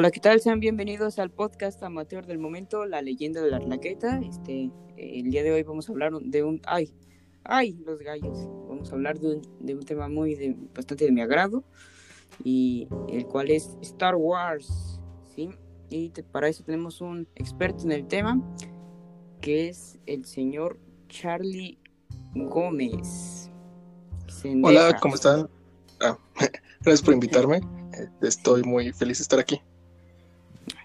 Hola, ¿qué tal? Sean bienvenidos al podcast amateur del momento, La leyenda de la arlaqueta. Este, el día de hoy vamos a hablar de un... ¡Ay! ¡Ay! Los gallos. Vamos a hablar de un, de un tema muy de, bastante de mi agrado y el cual es Star Wars, ¿sí? Y para eso tenemos un experto en el tema que es el señor Charlie Gómez. Hola, ¿cómo están? Ah, gracias por invitarme. Eh, estoy muy feliz de estar aquí.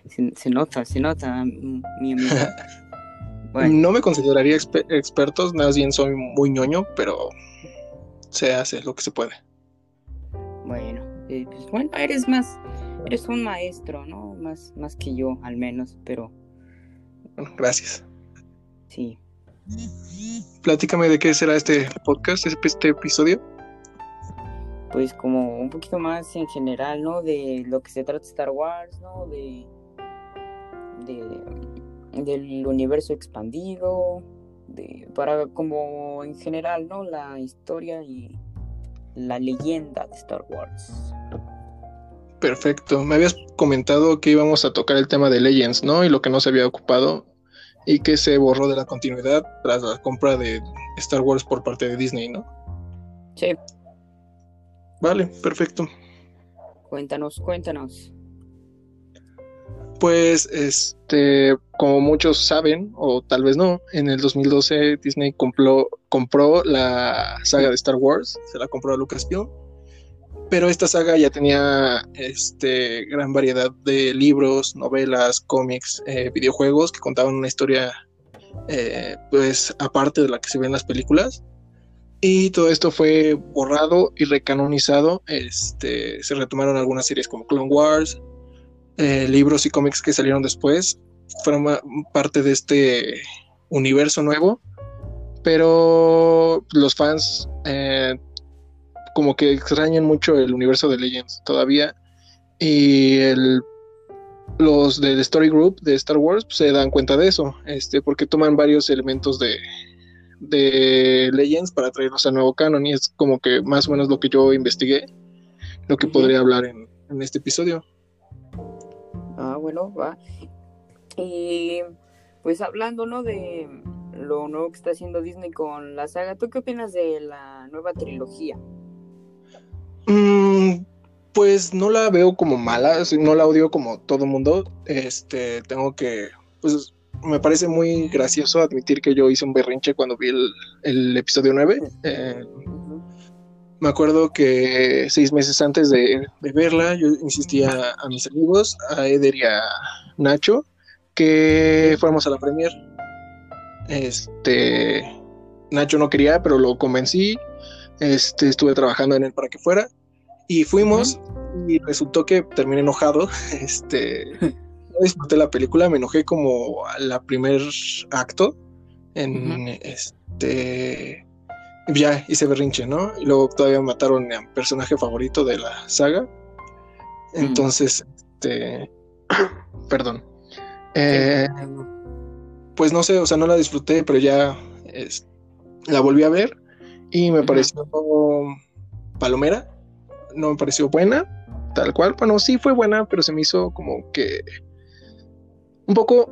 Se, nota, se nota, mi amigo. No me consideraría expertos, más bien soy muy ñoño, pero se hace lo que se puede. Bueno, eh, pues bueno, eres más, eres un maestro, ¿no? Más, más que yo, al menos, pero. Gracias. Sí. Platícame de qué será este podcast, este episodio. Pues como un poquito más en general, ¿no? De lo que se trata Star Wars, ¿no? De del universo expandido, de, para como en general, ¿no? La historia y la leyenda de Star Wars. Perfecto. Me habías comentado que íbamos a tocar el tema de Legends, ¿no? Y lo que no se había ocupado y que se borró de la continuidad tras la compra de Star Wars por parte de Disney, ¿no? Sí. Vale, perfecto. Cuéntanos, cuéntanos. Pues, este, como muchos saben, o tal vez no, en el 2012 Disney compró, compró la saga de Star Wars, se la compró a Lucasfilm, pero esta saga ya tenía este, gran variedad de libros, novelas, cómics, eh, videojuegos que contaban una historia, eh, pues, aparte de la que se ve en las películas. Y todo esto fue borrado y recanonizado. Este, se retomaron algunas series como Clone Wars, eh, libros y cómics que salieron después fueron parte de este universo nuevo, pero los fans eh, como que extrañan mucho el universo de Legends todavía y el, los de The Story Group de Star Wars pues, se dan cuenta de eso, este, porque toman varios elementos de, de Legends para traerlos al nuevo canon y es como que más o menos lo que yo investigué, lo que podría hablar en este episodio. Ah, bueno, va. Y pues hablando, ¿no? De lo nuevo que está haciendo Disney con la saga, ¿tú qué opinas de la nueva trilogía? Mm, pues no la veo como mala, no la odio como todo mundo. Este, tengo que, pues me parece muy gracioso admitir que yo hice un berrinche cuando vi el, episodio 9. Eh, me acuerdo que seis meses antes de, verla, yo insistía a mis amigos, a Eder y a Nacho, que fuéramos a la premier. Este, Nacho no quería, pero lo convencí. Este, estuve trabajando en él para que fuera. Y fuimos, y resultó que terminé enojado. Este, no disfruté la película, me enojé como a la primer acto. En este ya hice berrinche, ¿no? Y luego todavía mataron a mi personaje favorito de la saga. Mm. Entonces, este, perdón. Eh, pues no sé, o sea, no la disfruté, pero ya la volví a ver y me pareció palomera, no me pareció buena, tal cual. Bueno, sí fue buena, pero se me hizo como que un poco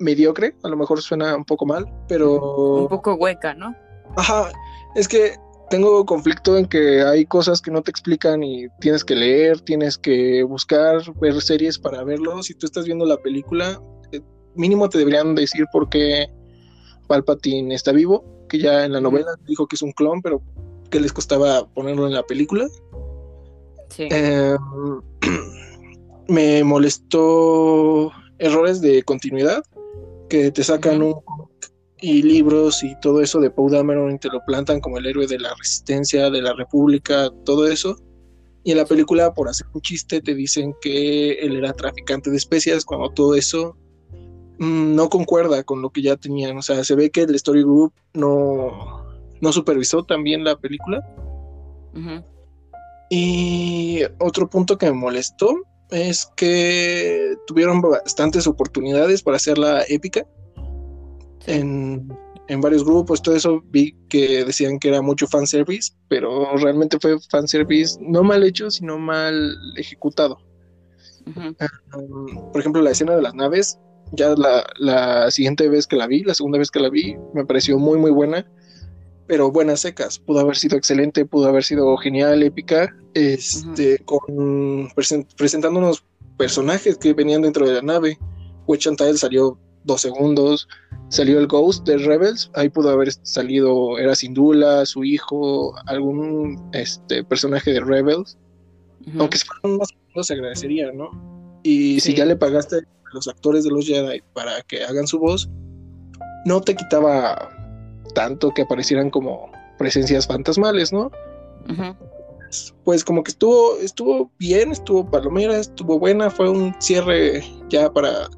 mediocre, a lo mejor suena un poco mal, pero... Un poco hueca, ¿no? Ajá, es que tengo conflicto en que hay cosas que no te explican y tienes que leer, tienes que buscar, ver series para verlo. Si tú estás viendo la película, eh, mínimo te deberían decir por qué Palpatine está vivo, que ya en la novela dijo que es un clon, pero ¿qué les costaba ponerlo en la película? Sí. Em, me molestó errores de continuidad que te sacan un y libros y todo eso de Poe Dameron te lo plantan como el héroe de la resistencia, de la república, todo eso. Y en la película, por hacer un chiste, te dicen que él era traficante de especias, cuando todo eso mm, no concuerda con lo que ya tenían. O sea, se ve que el Story Group no, no supervisó también la película. Y otro punto que me molestó es que tuvieron bastantes oportunidades para hacerla épica en, varios grupos, todo eso vi que decían que era mucho fanservice, pero realmente fue fanservice no mal hecho, sino mal ejecutado. por ejemplo, la escena de las naves, ya la, la, siguiente vez que la vi, la segunda vez que la vi, me pareció muy, muy buena, pero buenas secas. Pudo haber sido excelente, pudo haber sido genial, épica, este, con presentando unos personajes que venían dentro de la nave. Witch salió dos segundos. Salió el Ghost de Rebels, ahí pudo haber salido, era Sindula, su hijo, algún este, personaje de Rebels. Aunque si fueran más se agradecería, ¿no? Y si ya le pagaste a los actores de los Jedi para que hagan su voz, no te quitaba tanto que aparecieran como presencias fantasmales, ¿no? Pues como que estuvo, estuvo bien, estuvo palomera, estuvo buena, fue un cierre ya para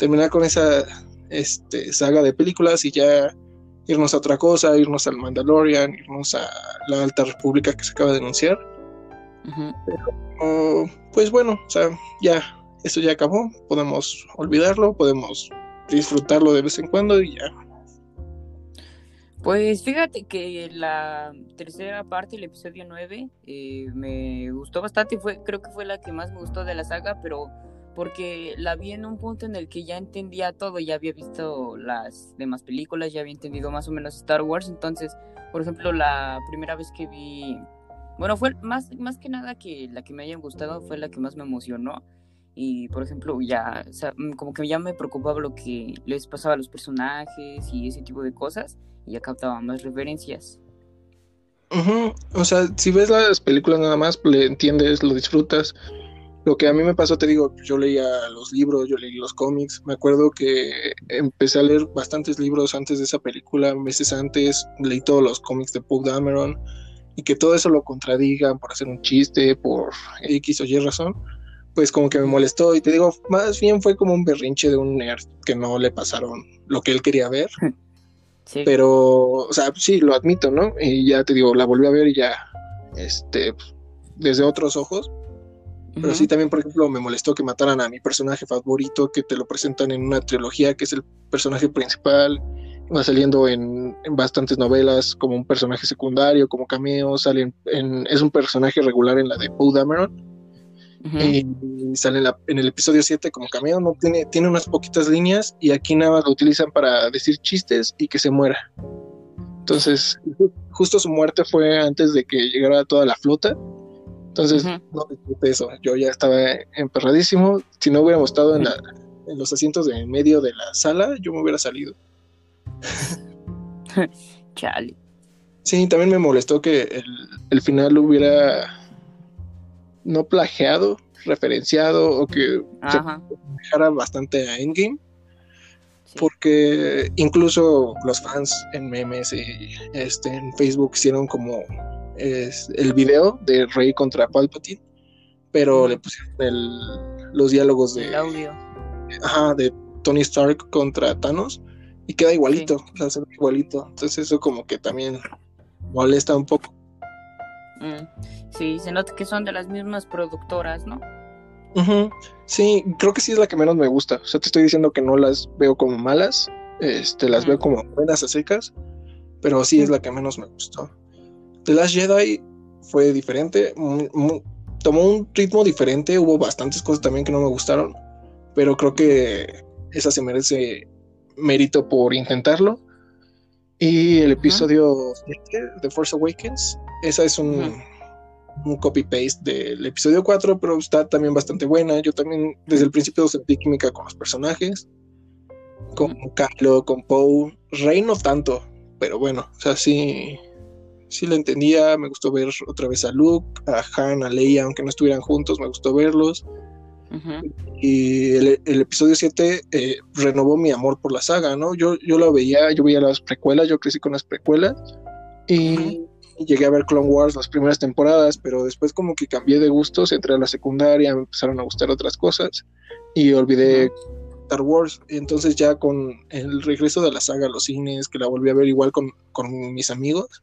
terminar con esa este, saga de películas y ya irnos a otra cosa, irnos al Mandalorian, irnos a la Alta República que se acaba de anunciar. Pero, pues bueno, o sea, ya, esto ya acabó, podemos olvidarlo, podemos disfrutarlo de vez en cuando y ya. Pues fíjate que la tercera parte, el episodio 9, eh, me gustó bastante, fue, creo que fue la que más me gustó de la saga, pero porque la vi en un punto en el que ya entendía todo, ya había visto las demás películas, ya había entendido más o menos Star Wars, entonces, por ejemplo, la primera vez que vi, bueno, fue más, más que nada que la que me haya gustado fue la que más me emocionó. Y por ejemplo, ya, o mm, como que ya me preocupaba lo que les pasaba a los personajes y ese tipo de cosas, y ya captaba más referencias. O sea, si ves las películas nada más, le entiendes, lo disfrutas, lo que a mí me pasó, te digo, yo leía los libros, yo leí los cómics. Me acuerdo que empecé a leer bastantes libros antes de esa película, meses antes, leí todos los cómics de Paul Dameron y que todo eso lo contradigan por hacer un chiste, por X o Y razón, pues como que me molestó. Y te digo, más bien fue como un berrinche de un nerd que no le pasaron lo que él quería ver. Pero, o sea, sí, lo admito, ¿no? Y ya te digo, la volví a ver y ya, este, desde otros ojos pero sí también, por ejemplo, me molestó que mataran a mi personaje favorito, que te lo presentan en una trilogía, que es el personaje principal, va saliendo en, bastantes novelas como un personaje secundario, como cameo, sale en, es un personaje regular en la de Poe Dameron. Y sale en, el episodio 7 como cameo, no tiene, tiene unas poquitas líneas y aquí nada más lo utilizan para decir chistes y que se muera. Entonces, justo su muerte fue antes de que llegara toda la flota entonces, no disfruté eso. Yo ya estaba emperradísimo. Si no hubiéramos estado en, los asientos de en medio de la sala, yo me hubiera salido. Chale. Sí, también me molestó que el, final hubiera no plagiado, referenciado o que dejara bastante a Endgame. Porque incluso los fans en memes y este, en Facebook hicieron como es el video de Rey contra Palpatine, pero le pusieron los diálogos de audio. Ajá, de Tony Stark contra Thanos y queda igualito, igualito. Entonces eso como que también molesta un poco. Mm, sí, se nota que son de las mismas productoras, ¿no? Sí, creo que sí es la que menos me gusta. O sea, te estoy diciendo que no las veo como malas, este, las veo como buenas a secas, pero sí es la que menos me gustó. The Last Jedi fue diferente, tomó un ritmo diferente, hubo bastantes cosas también que no me gustaron, pero creo que esa se merece mérito por intentarlo. Y el episodio The Force Awakens, esa es un, un copy-paste del episodio 4, pero está también bastante buena. Yo también desde el principio sentí química con los personajes, con Kylo, con Poe. Rey no tanto, pero bueno, o sea, sí, sí lo entendía, me gustó ver otra vez a Luke, a Han, a Leia, aunque no estuvieran juntos, me gustó verlos. Y el, episodio 7 eh, renovó mi amor por la saga, ¿no? Yo, yo lo veía, yo veía las precuelas, yo crecí con las precuelas y, llegué a ver Clone Wars las primeras temporadas, pero después como que cambié de gustos, entré a la secundaria, me empezaron a gustar otras cosas y olvidé Star Wars. Entonces ya con el regreso de la saga a los cines, que la volví a ver igual con, con mis amigos,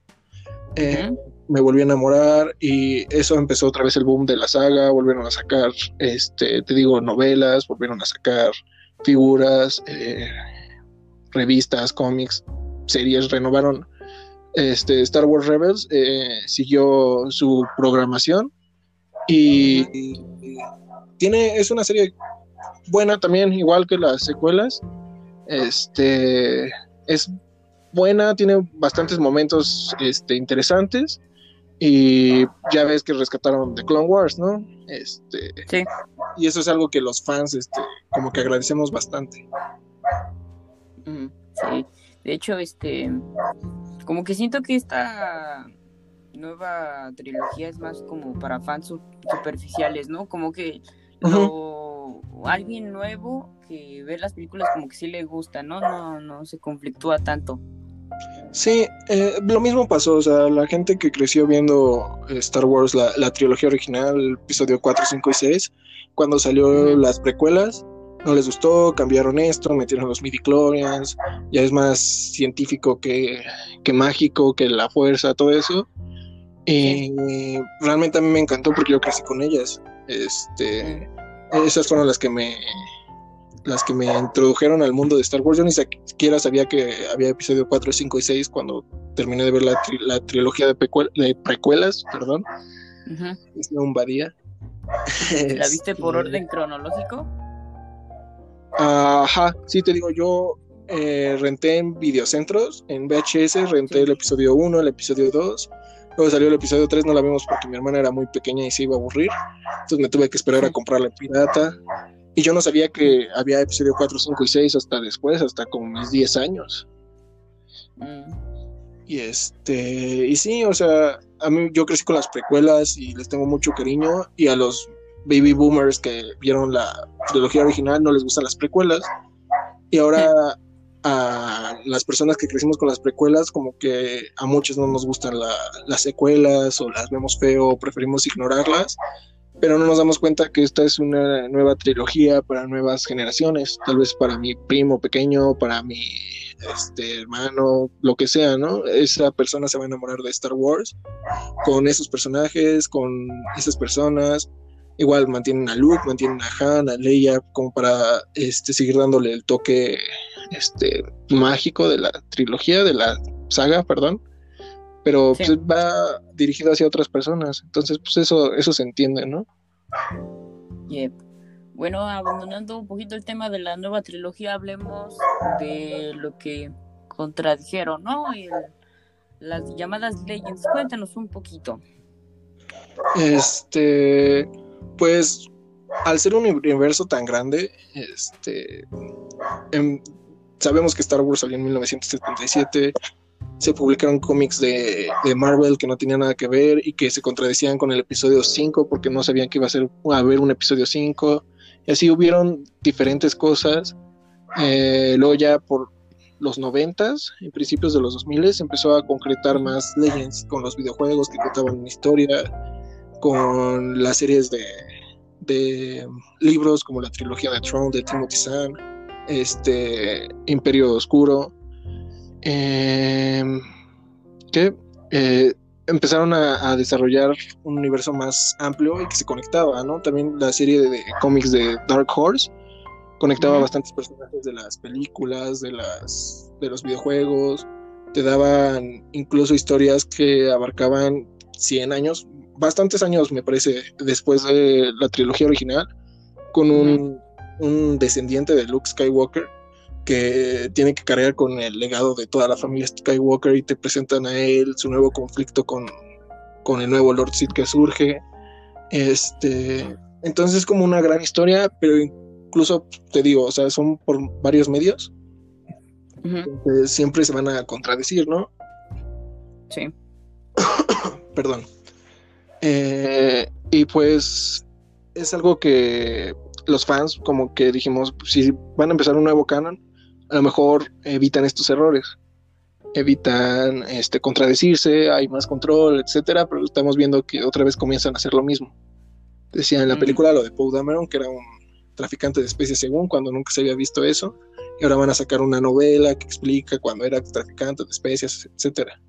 eh, me volví a enamorar y eso empezó otra vez el boom de la saga, volvieron a sacar, este, te digo, novelas, volvieron a sacar figuras, eh, revistas, cómics, series, renovaron. Este, Star Wars Rebels eh, siguió su programación Y tiene, es una serie buena también, igual que las secuelas. Este es buena, tiene bastantes momentos este, interesantes. Y ya ves que rescataron The Clone Wars, ¿no? Este, sí. Y eso es algo que los fans, este, como que agradecemos bastante. Sí. De hecho, este, como que siento que esta nueva trilogía es más como para fans superficiales, ¿no? Como que alguien nuevo que ve las películas como que sí le gusta, ¿no? No, no se conflictúa tanto. Sí, eh, lo mismo pasó, o sea, la gente que creció viendo Star Wars, la, trilogía original, el episodio 4, 5 y 6, cuando salió las precuelas, no les gustó, cambiaron esto, metieron los midi-chlorians, ya es más científico que, que mágico, que la fuerza, todo eso. Y realmente a mí me encantó porque yo crecí con ellas. Este, esas fueron las que me las que me introdujeron al mundo de Star Wars. Yo ni siquiera sabía que había episodio 4, 5 y 6 cuando terminé de ver la, la trilogía de, de, precuelas, perdón. Es un badía. ¿La viste por este, orden cronológico? Ajá, sí, te digo, yo eh, renté en videocentros, en VHS, renté el episodio 1, el episodio 2. Luego salió el episodio 3, no la vimos porque mi hermana era muy pequeña y se iba a aburrir. Entonces me tuve que esperar a comprar la pirata. Y yo no sabía que había episodio 4, 5 y 6 hasta después, hasta como mis 10 años. Mm. Y este, y sí, o sea, a mí yo crecí con las precuelas y les tengo mucho cariño. Y a los baby boomers que vieron la trilogía original no les gustan las precuelas. Y ahora a las personas que crecimos con las precuelas, como que a muchos no nos gustan las secuelas o las vemos feo preferimos ignorarlas pero no nos damos cuenta que esta es una nueva trilogía para nuevas generaciones, tal vez para mi primo pequeño, para mi este, hermano, lo que sea, ¿no? Esa persona se va a enamorar de Star Wars con esos personajes, con esas personas. Igual mantienen a Luke, mantienen a Han, a Leia, como para este, seguir dándole el toque este, mágico de la trilogía, de la saga, perdón pero pues, va dirigido hacia otras personas. Entonces, pues eso, eso se entiende, ¿no? Bueno, abandonando un poquito el tema de la nueva trilogía, hablemos de lo que contradijeron, ¿no? las llamadas Legends. Cuéntanos un poquito. Este, pues, al ser un universo tan grande, este, em, sabemos que Star Wars salió en 1977 se publicaron cómics de, Marvel que no tenían nada que ver y que se contradecían con el episodio 5 porque no sabían que iba a, ser, haber un episodio 5. Y así hubieron diferentes cosas. Eh, luego ya por los 90 en principios de los 2000 se empezó a concretar más Legends con los videojuegos que contaban una historia, con las series de, de libros como la trilogía de Throne de Timothy Zahn, este Imperio Oscuro eh, que eh, empezaron a, desarrollar un universo más amplio y que se conectaba, ¿no? También la serie de, cómics de Dark Horse conectaba bastantes personajes de las películas, de las de los videojuegos, te daban incluso historias que abarcaban 100 años, bastantes años me parece después de la trilogía original, con un, un descendiente de Luke Skywalker que tiene que cargar con el legado de toda la familia Skywalker y te presentan a él su nuevo conflicto con, con el nuevo Lord Sith que surge. Este, entonces es como una gran historia, pero incluso te digo, o sea, son por varios medios. siempre se van a contradecir, ¿no? Sí. Perdón. Eh, y pues es algo que los fans como que dijimos, si van a empezar un nuevo canon, a lo mejor evitan estos errores, evitan este, contradecirse, hay más control, etcétera, pero estamos viendo que otra vez comienzan a hacer lo mismo. Decía en la mm. película lo de Poe Dameron, que era un traficante de especies según, cuando nunca se había visto eso, y ahora van a sacar una novela que explica cuando era traficante de especies, etcétera.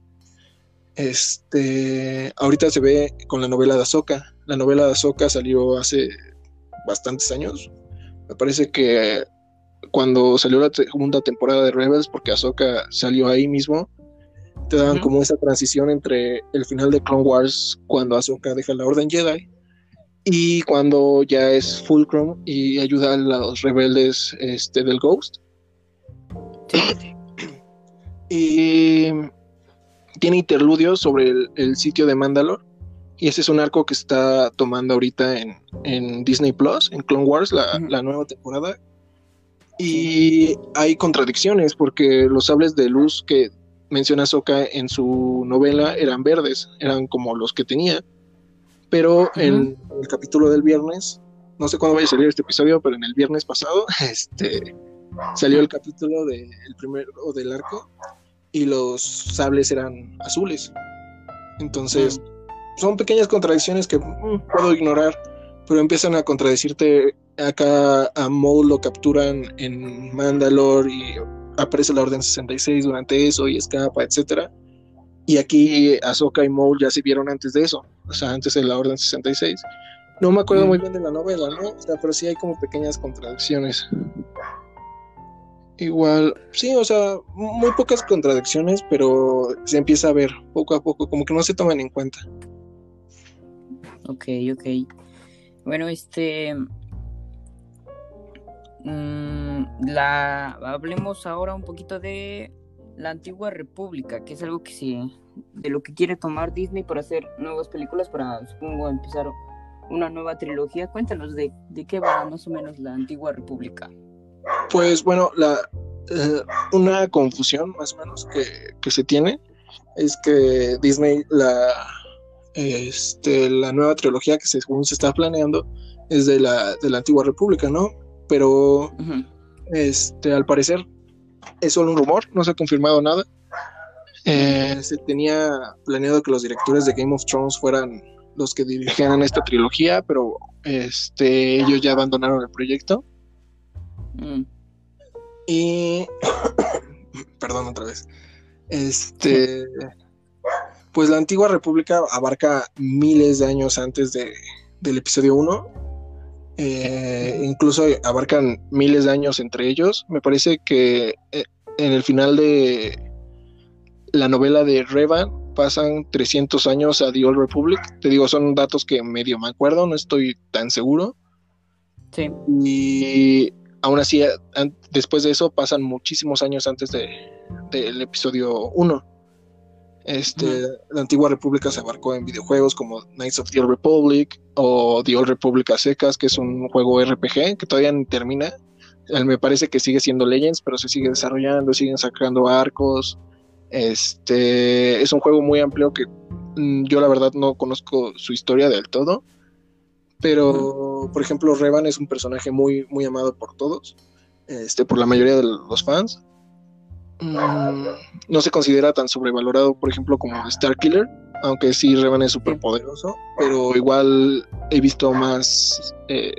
Este, ahorita se ve con la novela de Ahsoka. La novela de Ahsoka salió hace bastantes años. Me parece que cuando salió la segunda temporada de Rebels, porque Ahsoka salió ahí mismo, te daban como esa transición entre el final de Clone Wars, cuando Ahsoka deja la Orden Jedi, Y cuando ya es Fulcrum y ayuda a los rebeldes este, del Ghost. Y tiene interludios sobre el, sitio de Mandalore. Y ese es un arco que está tomando ahorita en, Disney Plus, en Clone Wars, la, la nueva temporada. Y hay contradicciones porque los sables de luz que menciona Soka en su novela eran verdes, eran como los que tenía. Pero en el capítulo del viernes, no sé cuándo vaya a salir este episodio, pero en el viernes pasado, este salió el capítulo del primero del arco y los sables eran azules. Entonces, son pequeñas contradicciones que mm, puedo ignorar, pero empiezan a contradecirte. Acá a Maul lo capturan en Mandalore y aparece la Orden 66 durante eso y escapa, etcétera. Y aquí Ahsoka y Maul ya se vieron antes de eso, o sea, antes de la Orden 66. No me acuerdo muy bien de la novela, ¿no? O sea, pero sí hay como pequeñas contradicciones. Igual, sí, o sea, muy pocas contradicciones, pero se empieza a ver poco a poco, como que no se toman en cuenta. Ok, ok. Bueno, este, Mm, la, hablemos ahora un poquito de la antigua república, que es algo que sí, de lo que quiere tomar Disney para hacer nuevas películas, para supongo empezar una nueva trilogía. Cuéntanos de, de qué va más o menos la antigua república. Pues bueno, la, eh, una confusión más o menos que, que, se tiene es que Disney, la, este, la nueva trilogía que según se está planeando es de la, de la antigua república, ¿no? Pero este, al parecer es solo un rumor, no se ha confirmado nada. Eh, se tenía planeado que los directores de Game of Thrones fueran los que dirigieran esta trilogía, pero este, ellos ya abandonaron el proyecto. Mm. Y perdón otra vez. Este pues la antigua república abarca miles de años antes de, del episodio 1 eh, incluso abarcan miles de años entre ellos. Me parece que eh, en el final de la novela de Revan pasan 300 años a The Old Republic. Te digo, son datos que medio me acuerdo, no estoy tan seguro. Sí. Y aún así, después de eso, pasan muchísimos años antes de, del episodio 1. Este, La antigua república se abarcó en videojuegos como Knights of the Old Republic o The Old Republic a secas, que es un juego RPG que todavía no termina. Me parece que sigue siendo Legends, pero se sigue desarrollando, siguen sacando arcos. Este es un juego muy amplio que mm, yo la verdad no conozco su historia del todo. Pero, por ejemplo, Revan es un personaje muy, muy amado por todos, este, por la mayoría de los fans. Mm, no se considera tan sobrevalorado, por ejemplo, como Star Killer, aunque sí Revan es súper poderoso, pero igual he visto más eh,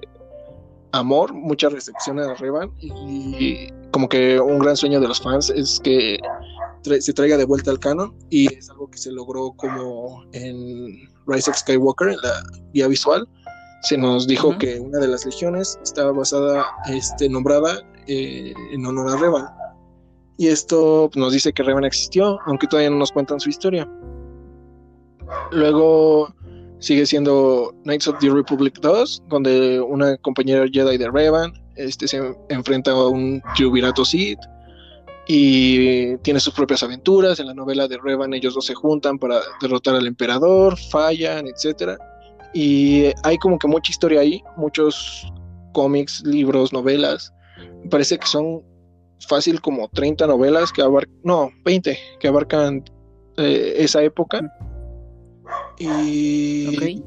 amor, mucha recepción a Revan y como que un gran sueño de los fans es que se traiga de vuelta al canon y es algo que se logró como en Rise of Skywalker, en la guía visual. Se nos dijo que una de las legiones estaba basada, este, nombrada eh, en honor a Revan y esto nos dice que Revan existió, aunque todavía no nos cuentan su historia. Luego sigue siendo Knights of the Republic 2, donde una compañera Jedi de Revan este, se enfrenta a un Jubirato Sith y tiene sus propias aventuras. En la novela de Revan ellos dos se juntan para derrotar al emperador, fallan, etc. Y hay como que mucha historia ahí, muchos cómics, libros, novelas. Parece que son fácil como 30 novelas que abarcan, no, 20 que abarcan eh, esa época. Y...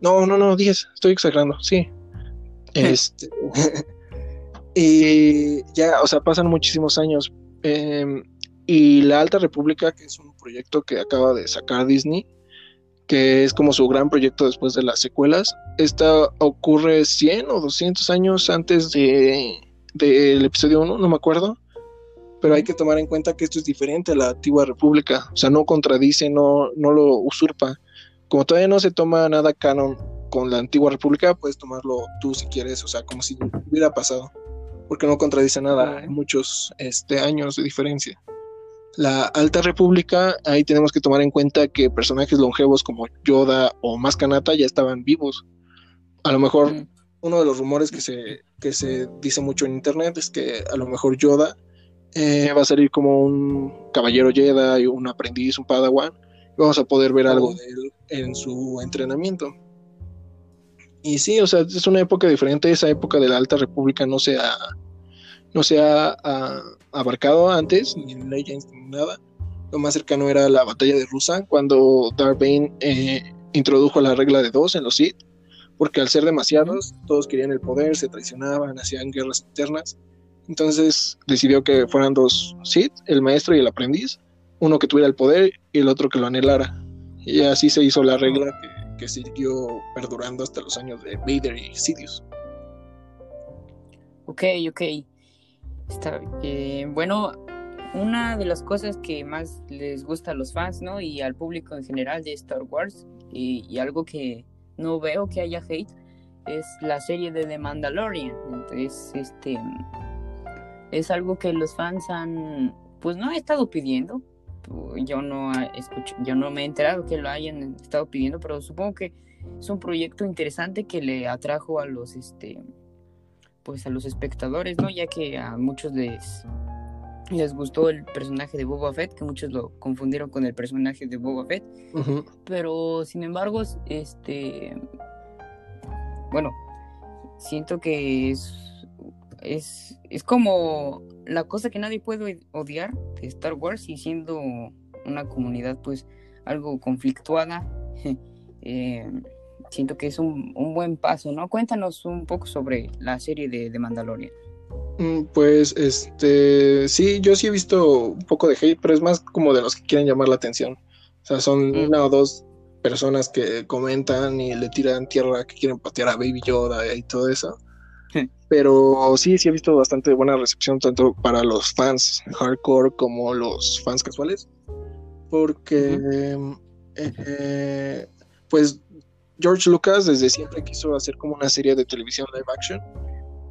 No, no, no, 10, estoy exagerando, sí. Este... y ya, o sea, pasan muchísimos años. Em, y La Alta República, que es un proyecto que acaba de sacar Disney, que es como su gran proyecto después de las secuelas. Esta ocurre 100 o 200 años antes de del episodio 1, no me acuerdo, pero hay que tomar en cuenta que esto es diferente a la antigua república, o sea, no contradice, no, no lo usurpa. Como todavía no se toma nada canon con la antigua república, puedes tomarlo tú si quieres, o sea, como si hubiera pasado, porque no contradice nada, hay muchos este, años de diferencia. La Alta República, ahí tenemos que tomar en cuenta que personajes longevos como Yoda o Maskanata ya estaban vivos a lo mejor uno de los rumores que se, que se dice mucho en internet es que a lo mejor Yoda eh, va a salir como un caballero Jedi, un aprendiz, un padawan, y vamos a poder ver algo de él en su entrenamiento. Y sí, o sea, es una época diferente, esa época de la Alta República no se ha, no se ha, abarcado antes, ni en Legends ni nada. Lo más cercano era la batalla de Rusan, cuando Darth Bane eh, introdujo la regla de dos en los Sith, porque al ser demasiados, todos querían el poder, se traicionaban, hacían guerras internas. Entonces decidió que fueran dos Sith, el maestro y el aprendiz, uno que tuviera el poder y el otro que lo anhelara. Y así se hizo la regla que que siguió perdurando hasta los años de Vader y Sidious. Ok, ok. Está, eh, bueno, una de las cosas que más les gusta a los fans, ¿no? Y al público en general de Star Wars, y, algo que no veo que haya hate, es la serie de The Mandalorian. Entonces, este es algo que los fans han, pues no he estado pidiendo, yo no yo no me he enterado que lo hayan estado pidiendo, pero supongo que es un proyecto interesante que le atrajo a los este pues a los espectadores, ¿no? Ya que a muchos les les gustó el personaje de Boba Fett, que muchos lo confundieron con el personaje de Boba Fett. Pero sin embargo, este bueno, siento que es es, es como la cosa que nadie puede odiar de Star Wars y siendo una comunidad pues algo conflictuada, eh, siento que es un, buen paso, ¿no? Cuéntanos un poco sobre la serie de, de Mandalorian. Mm, pues, este, sí, yo sí he visto un poco de hate, pero es más como de los que quieren llamar la atención. O sea, son mm. una o dos personas que comentan y le tiran tierra que quieren patear a Baby Yoda y todo eso. Pero sí, sí he visto bastante buena recepción tanto para los fans hardcore como los fans casuales. Porque, eh, pues, George Lucas desde siempre quiso hacer como una serie de televisión live action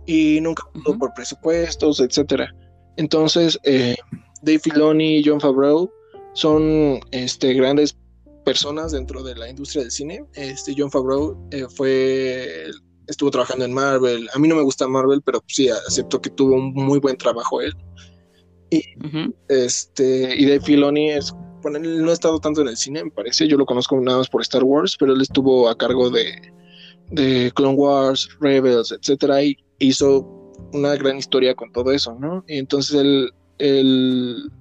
y nunca pudo por presupuestos, etcétera. Entonces, eh, Dave Filoni y John Favreau son este, grandes personas dentro de la industria del cine. Este John Favreau eh, fue estuvo trabajando en Marvel. A mí no me gusta Marvel, pero sí acepto que tuvo un muy buen trabajo él. Y este y Dave Filoni es bueno, él no ha estado tanto en el cine, me parece. Yo lo conozco nada más por Star Wars, pero él estuvo a cargo de, de Clone Wars, Rebels, etcétera, y hizo una gran historia con todo eso, ¿no? Y entonces él, él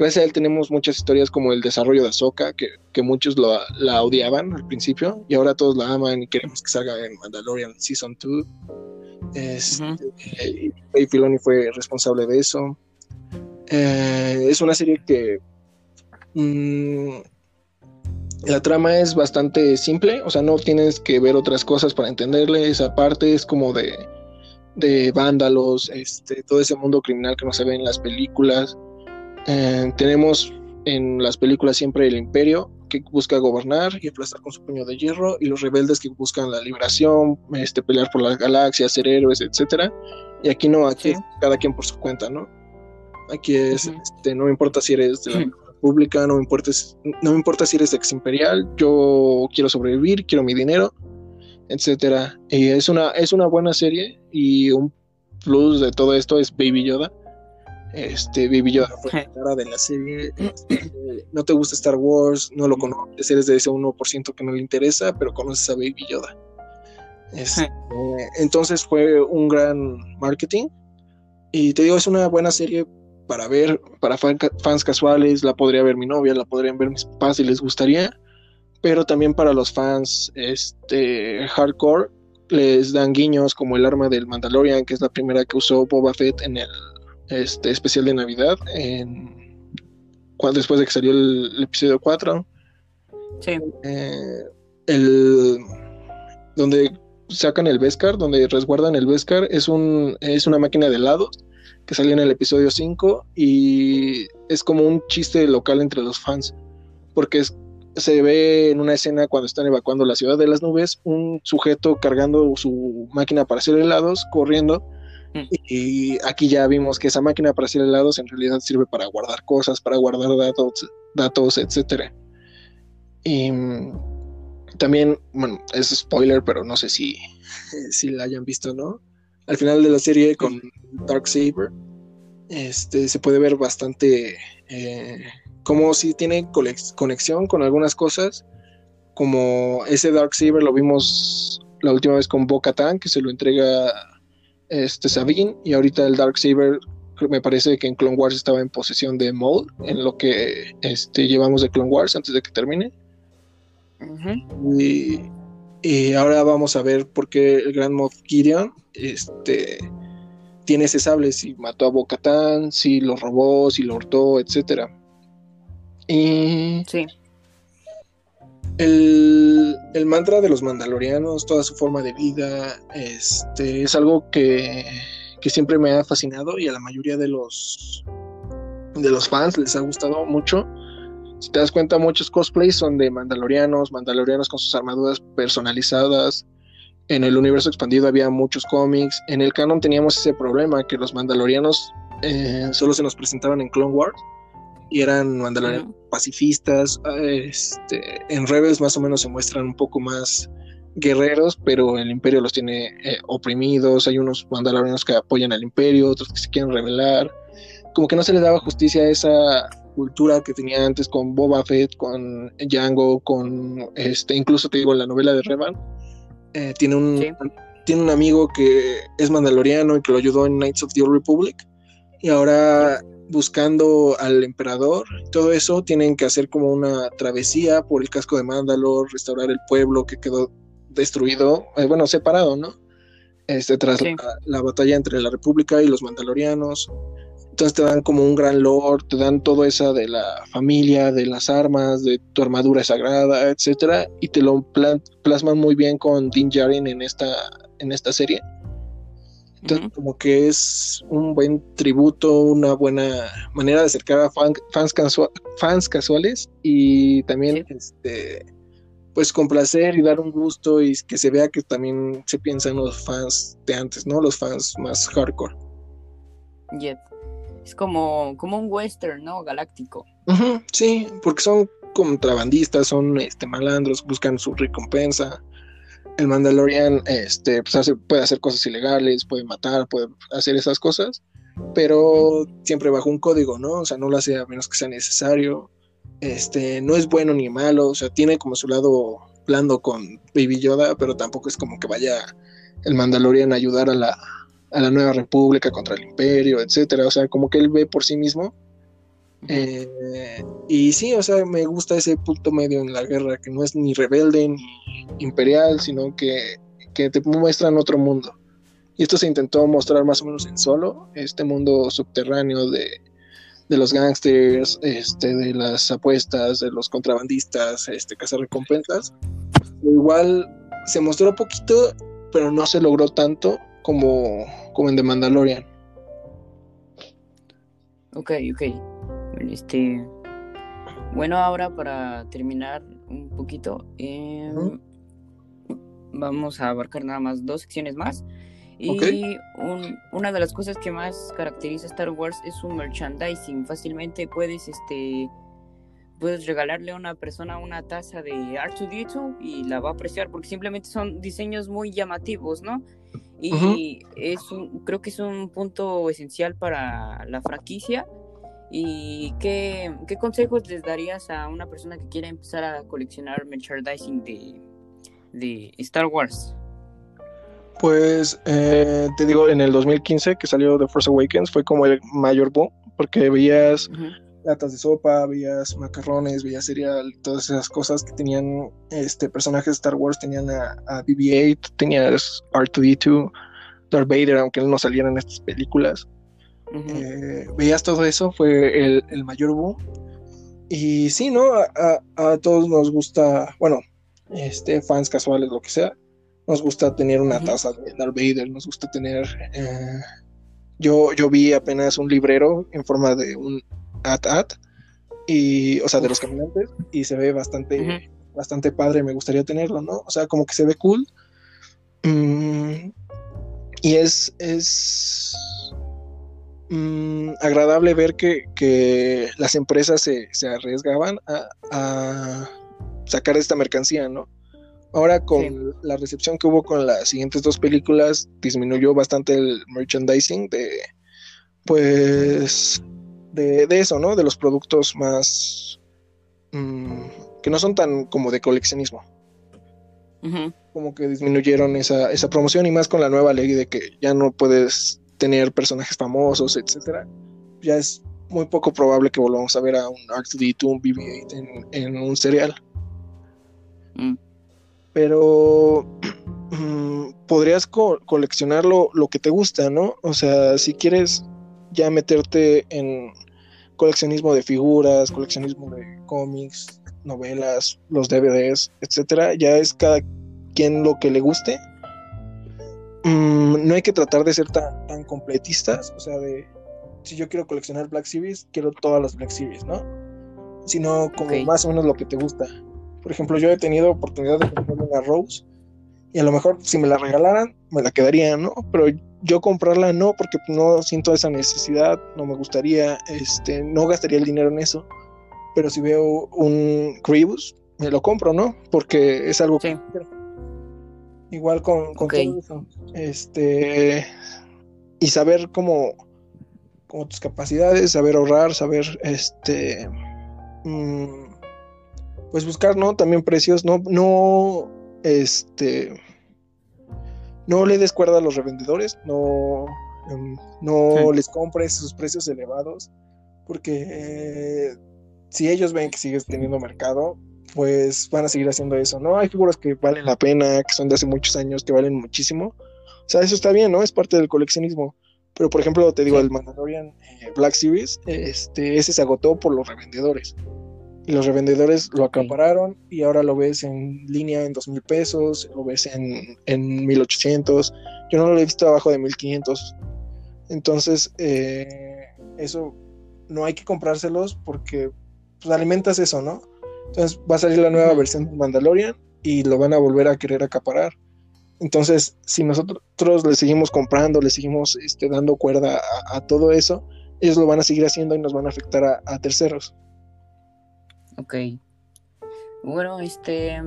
Gracias a él tenemos muchas historias como el desarrollo de Ahsoka, que, que muchos la odiaban al principio y ahora todos la aman y queremos que salga en Mandalorian Season 2. Este, Filoni fue responsable de eso. Eh, es una serie que mm, la trama es bastante simple, o sea, no tienes que ver otras cosas para entenderle. Esa parte es como de, de vándalos, este, todo ese mundo criminal que no se ve en las películas. Eh, tenemos en las películas siempre el imperio que busca gobernar y aplastar con su puño de hierro y los rebeldes que buscan la liberación, este, pelear por las galaxias, ser héroes, etcétera. Y aquí no, aquí cada quien por su cuenta, ¿no? Aquí es, este, no me importa si eres de la República, no me importa, no me importa si eres ex imperial, yo quiero sobrevivir, quiero mi dinero, etcétera. Y es una, es una buena serie y un plus de todo esto es Baby Yoda este, Baby Yoda fue la cara de la serie. Este, no te gusta Star Wars, no lo conoces, eres de ese 1% que no le interesa, pero conoces a Baby Yoda. Este, entonces fue un gran marketing. Y te digo, es una buena serie para ver, para fans casuales, la podría ver mi novia, la podrían ver mis papás si les gustaría, pero también para los fans este, hardcore les dan guiños como el arma del Mandalorian, que es la primera que usó Boba Fett en el este especial de Navidad en, después de que salió el, episodio 4. Sí. Eh, el, donde sacan el Beskar, donde resguardan el Beskar, es, un, es una máquina de helados que salió en el episodio 5 y es como un chiste local entre los fans, porque se ve en una escena cuando están evacuando la ciudad de las nubes, un sujeto cargando su máquina para hacer helados, corriendo, Mm. Y aquí ya vimos que esa máquina para hacer helados en realidad sirve para guardar cosas, para guardar datos, datos etcétera. Y también, bueno, es spoiler, pero no sé si, si la hayan visto, ¿no? Al final de la serie con Dark Saber, este, se puede ver bastante eh, como si tiene conexión con algunas cosas, como ese Dark Saber lo vimos la última vez con Bo Katan, que se lo entrega este Sabine, y ahorita el Dark Saber me parece que en Clone Wars estaba en posesión de Maul, en lo que este, llevamos de Clone Wars antes de que termine. y, ahora vamos a ver por qué el Gran Moff Gideon este, tiene ese sable, si mató a Bo-Katan, si lo robó, si lo hurtó, etc. Y sí. El, el, mantra de los mandalorianos, toda su forma de vida, este, es algo que que siempre me ha fascinado y a la mayoría de los de los fans les ha gustado mucho. Si te das cuenta, muchos cosplays son de mandalorianos, mandalorianos con sus armaduras personalizadas. En el universo expandido había muchos cómics. En el canon teníamos ese problema que los mandalorianos eh, solo se nos presentaban en Clone Wars y eran mandalorianos pacifistas. Este, en Rebels más o menos se muestran un poco más guerreros, pero el imperio los tiene eh, oprimidos, hay unos mandalorianos que apoyan al imperio, otros que se quieren rebelar, como que no se les daba justicia a esa cultura que tenía antes con Boba Fett, con Django, con este, incluso te digo en la novela de Revan, eh, tiene un tiene un amigo que es mandaloriano y que lo ayudó en Knights of the Old Republic y ahora buscando al emperador, todo eso tienen que hacer como una travesía por el casco de Mandalor, restaurar el pueblo que quedó destruido, eh, bueno, separado, ¿no? Este, tras la, batalla entre la República y los Mandalorianos. Entonces te dan como un gran lord, te dan todo eso de la familia, de las armas, de tu armadura sagrada, etcétera, y te lo plasman muy bien con Din Djarin en esta, en esta serie. Entonces, como que es un buen tributo, una buena manera de acercar a fans, fans casuales y también este pues complacer y dar un gusto y que se vea que también se piensa en los fans de antes, ¿no? Los fans más hardcore. Es como, como un western, ¿no? Galáctico. sí, porque son contrabandistas, son este malandros, buscan su recompensa. El Mandalorian este, pues puede hacer cosas ilegales, puede matar, puede hacer esas cosas, pero siempre bajo un código, ¿no? O sea, no lo hace a menos que sea necesario este, no es bueno ni malo, o sea, tiene como su lado blando con Baby Yoda, pero tampoco es como que vaya el Mandalorian a ayudar a la, a la nueva república contra el imperio, etcétera, o sea, como que él ve por sí mismo. Eh, y sí, o sea, me gusta ese punto medio en la guerra, que no es ni rebelde ni imperial, sino que, que te muestran otro mundo. Y esto se intentó mostrar más o menos en solo, este mundo subterráneo de, de los gangsters, este, de las apuestas, de los contrabandistas, este, recompensas. Igual se mostró poquito, pero no se logró tanto como, como en The Mandalorian. Ok, ok. Este. Bueno, ahora para terminar un poquito, em, vamos a abarcar nada más dos secciones más. Y una de las cosas que más caracteriza Star Wars es su merchandising. Fácilmente puedes, este, puedes regalarle a una persona una taza de R2D2 y la va a apreciar porque simplemente son diseños muy llamativos, ¿no? Y es un, creo que es un punto esencial para la franquicia. ¿Y qué, qué consejos les darías a una persona que quiera empezar a coleccionar merchandising de, de Star Wars? Pues eh, te digo, en el 2015 que salió The Force Awakens fue como el mayor boom, porque veías latas de sopa, veías macarrones, veías cereal, todas esas cosas que tenían este personajes de Star Wars, tenían a, BB-8, tenías R2D2, Darth Vader, aunque él no saliera en estas películas. Eh, veías todo eso, fue el, mayor boom. Y sí, ¿no? A, a, todos nos gusta, bueno, este, fans casuales, lo que sea, nos gusta tener una taza de Darth Vader, nos gusta tener... Eh, yo, yo vi apenas un librero en forma de un at-at, y, o sea, de los caminantes, y se ve bastante, bastante padre, me gustaría tenerlo, ¿no? O sea, como que se ve cool. Mm, y es, es mm, agradable ver que, las empresas se, arriesgaban a, a, sacar esta mercancía, ¿no? Ahora con la recepción que hubo con las siguientes dos películas, disminuyó bastante el merchandising de, pues, de, eso, ¿no? De los productos más, mm, que no son tan como de coleccionismo. Como que disminuyeron esa, esa promoción y más con la nueva ley de que ya no puedes tener personajes famosos, etcétera. Ya es muy poco probable que volvamos a ver a un R2D2, un BB-8 en, un serial. Mm. Pero podrías coleccionar lo, que te gusta, ¿no? O sea, si quieres ya meterte en coleccionismo de figuras, coleccionismo de cómics, novelas, los DVDs, etcétera, ya es cada quien lo que le guste. Mm, no hay que tratar de ser tan, tan completistas, o sea, de si yo quiero coleccionar Black Series, quiero todas las Black Series, ¿no? Sino como más o menos lo que te gusta. Por ejemplo, yo he tenido oportunidad de comprarme una Rose y a lo mejor si me la regalaran, me la quedaría, ¿no? Pero yo comprarla no, porque no siento esa necesidad, no me gustaría, este, no gastaría el dinero en eso. Pero si veo un Grievous, me lo compro, ¿no? Porque es algo que Igual con, con todo eso. Este, y saber cómo como tus capacidades, saber ahorrar, saber este mm, pues buscar, ¿no? También precios, no, no, este no le des cuerda a los revendedores, no, em, no les compres sus precios elevados, porque eh, si ellos ven que sigues teniendo mercado, pues van a seguir haciendo eso, ¿no? Hay figuras que valen la pena, que son de hace muchos años, que valen muchísimo. O sea, eso está bien, ¿no? Es parte del coleccionismo. Pero por ejemplo, te digo, el Mandalorian eh, Black Series, este, ese se agotó por los revendedores. Y los revendedores lo acapararon y ahora lo ves en línea en dos mil pesos, lo ves en, en 1800. Yo no lo he visto abajo de 1500. Entonces, eh, eso no hay que comprárselos porque pues, alimentas eso, ¿no? Entonces va a salir la nueva versión de Mandalorian y lo van a volver a querer acaparar. Entonces, si nosotros le seguimos comprando, le seguimos este, dando cuerda a, todo eso, ellos lo van a seguir haciendo y nos van a afectar a, terceros. Ok. Bueno, este...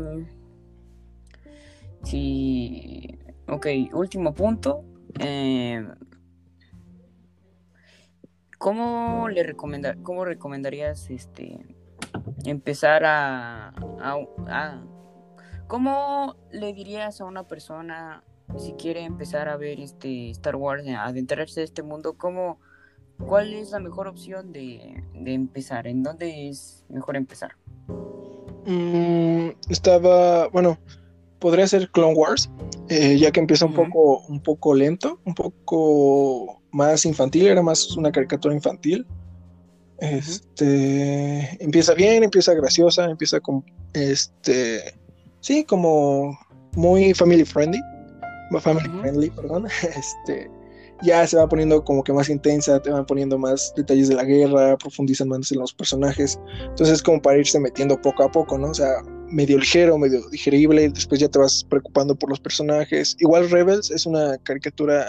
Sí. Ok, último punto. Eh, ¿Cómo le recomendar, cómo recomendarías este empezar a, a ¿Cómo le dirías a una persona si quiere empezar a ver este Star Wars, a adentrarse a este mundo, cómo, cuál es la mejor opción de, empezar? ¿En dónde es mejor empezar? Mm, estaba, bueno, podría ser Clone Wars, eh, ya que empieza un poco, un poco lento, un poco más infantil, era más una caricatura infantil. Este empieza bien, empieza graciosa, empieza con este sí, como muy family friendly, family friendly, perdón, este, ya se va poniendo como que más intensa, te van poniendo más detalles de la guerra, profundizan más en los personajes, entonces es como para irse metiendo poco a poco, ¿no? O sea, medio ligero, medio digerible, después ya te vas preocupando por los personajes. Igual Rebels es una caricatura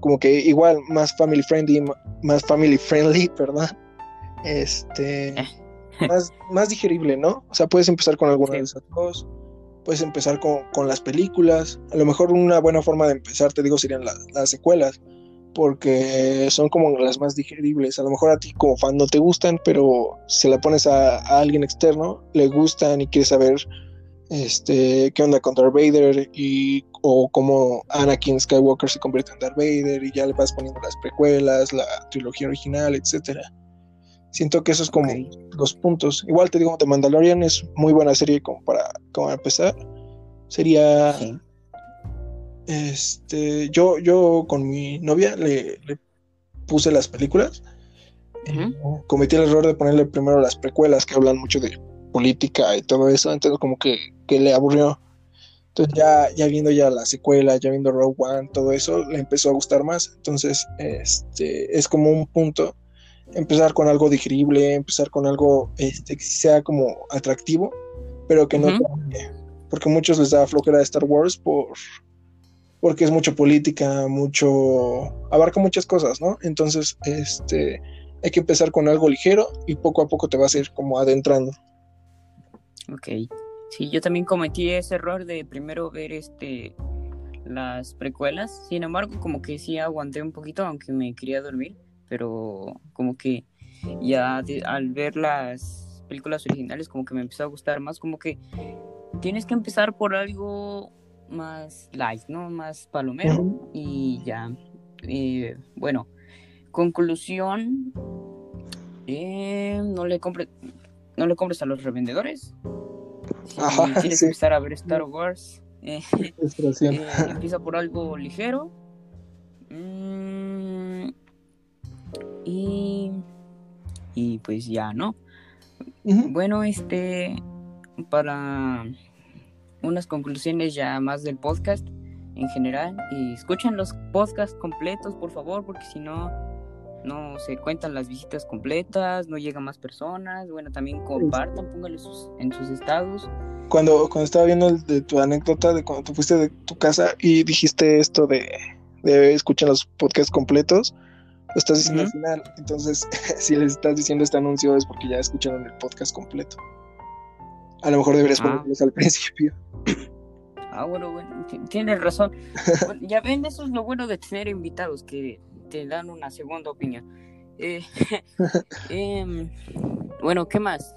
como que igual más family friendly, más family friendly, perdón. Este, eh. más, más digerible, ¿no? O sea, puedes empezar con alguna de esas dos puedes empezar con, las películas. A lo mejor una buena forma de empezar, te digo, serían las secuelas, porque son como las más digeribles. A lo mejor a ti como fan no te gustan, pero si la pones a, alguien externo, le gustan y quiere saber este, qué onda con Darth Vader y, o cómo Anakin Skywalker se convierte en Darth Vader y ya le vas poniendo las precuelas, la trilogía original, etcétera. Siento que eso es como los puntos. Igual te digo, The Mandalorian es muy buena serie como para, como empezar. Sería. Este. Yo, yo con mi novia le, puse las películas. Cometí el error de ponerle primero las precuelas que hablan mucho de política y todo eso. Entonces, como que, que le aburrió. Entonces, ya, ya viendo ya la secuela, ya viendo Rogue One, todo eso, le empezó a gustar más. Entonces, este es como un punto empezar con algo digerible, empezar con algo este, que sea como atractivo, pero que no porque muchos les da flojera de Star Wars por porque es mucho política, mucho abarca muchas cosas, ¿no? Entonces, este hay que empezar con algo ligero y poco a poco te vas a ir como adentrando. Ok. Sí, yo también cometí ese error de primero ver este las precuelas. Sin embargo, como que sí aguanté un poquito, aunque me quería dormir. Pero como que ya al ver las películas originales, como que me empezó a gustar más. Como que tienes que empezar por algo más light, ¿no? Más palomero. Y ya. Eh, bueno, conclusión. Eh, no le compre, no le compres a los revendedores. tienes que empezar a ver Star Wars. Eh, empieza por algo ligero. Mm, y, y pues ya, ¿no? Bueno, este, para unas conclusiones ya más del podcast en general. Y escuchen los podcasts completos, por favor, porque si no, no se cuentan las visitas completas, no llegan más personas. Bueno, también compartan, pónganle en sus estados cuando, cuando estaba viendo el de tu anécdota de cuando tú fuiste de tu casa y dijiste esto de, de escuchar los podcasts completos, lo estás diciendo al final. Entonces, si les estás diciendo este anuncio es porque ya escucharon el podcast completo. A lo mejor deberías ah. al principio. Ah, bueno, bueno, tienes razón. ya ven, eso es lo bueno de tener invitados que te dan una segunda opinión. Eh, em, bueno, ¿qué más?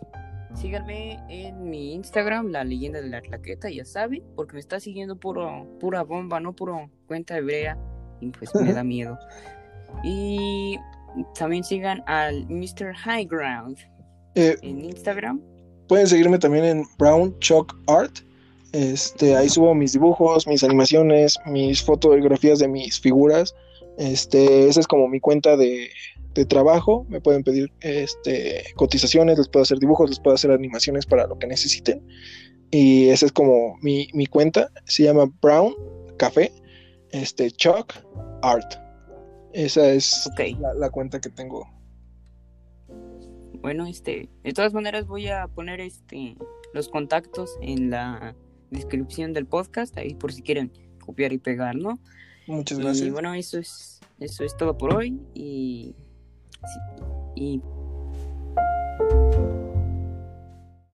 Síganme en mi Instagram, la leyenda de la claqueta, ya saben, porque me está siguiendo puro, pura bomba, no puro cuenta hebrea, y pues me da miedo. Y también sigan al Mr. High Ground eh, en Instagram. Pueden seguirme también en Brown Chalk Art. Este, ahí subo mis dibujos, mis animaciones, mis fotografías de mis figuras. Este, esa es como mi cuenta de, de trabajo, me pueden pedir este, cotizaciones, les puedo hacer dibujos, les puedo hacer animaciones para lo que necesiten. Y esa es como mi, cuenta, se llama Brown Café, este, Chalk Art. Esa es la, cuenta que tengo. Bueno, este, de todas maneras voy a poner este los contactos en la descripción del podcast, ahí por si quieren copiar y pegar, ¿no? Muchas gracias. Y bueno, eso es, eso es todo por hoy y y